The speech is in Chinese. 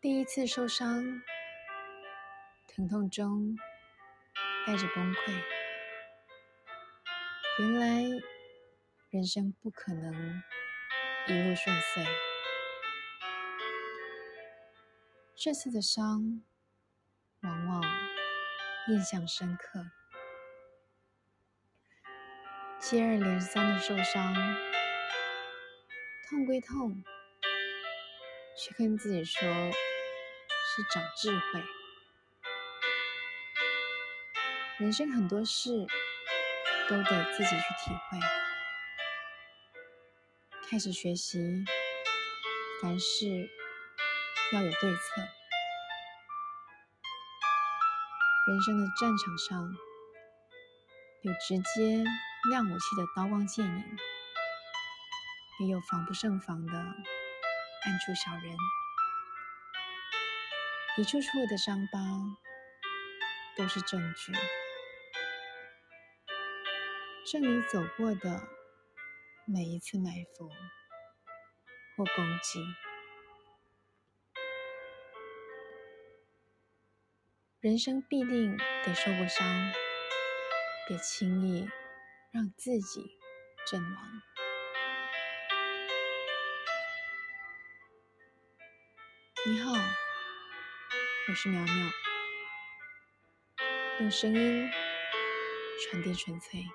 第一次受伤，疼痛中带着崩溃。原来人生不可能一路顺遂。这次的伤，往往印象深刻。接二连三的受伤，痛归痛，去跟自己说是长智慧。人生很多事都得自己去体会，开始学习，凡事要有对策。人生的战场上，有直接。亮武器的刀光剑影，也有防不胜防的暗处小人。一处处的伤疤都是证据，证明走过的每一次埋伏或攻击。人生必定得受过伤，别轻易。让自己阵亡。你好，我是苗苗，用声音传递纯粹。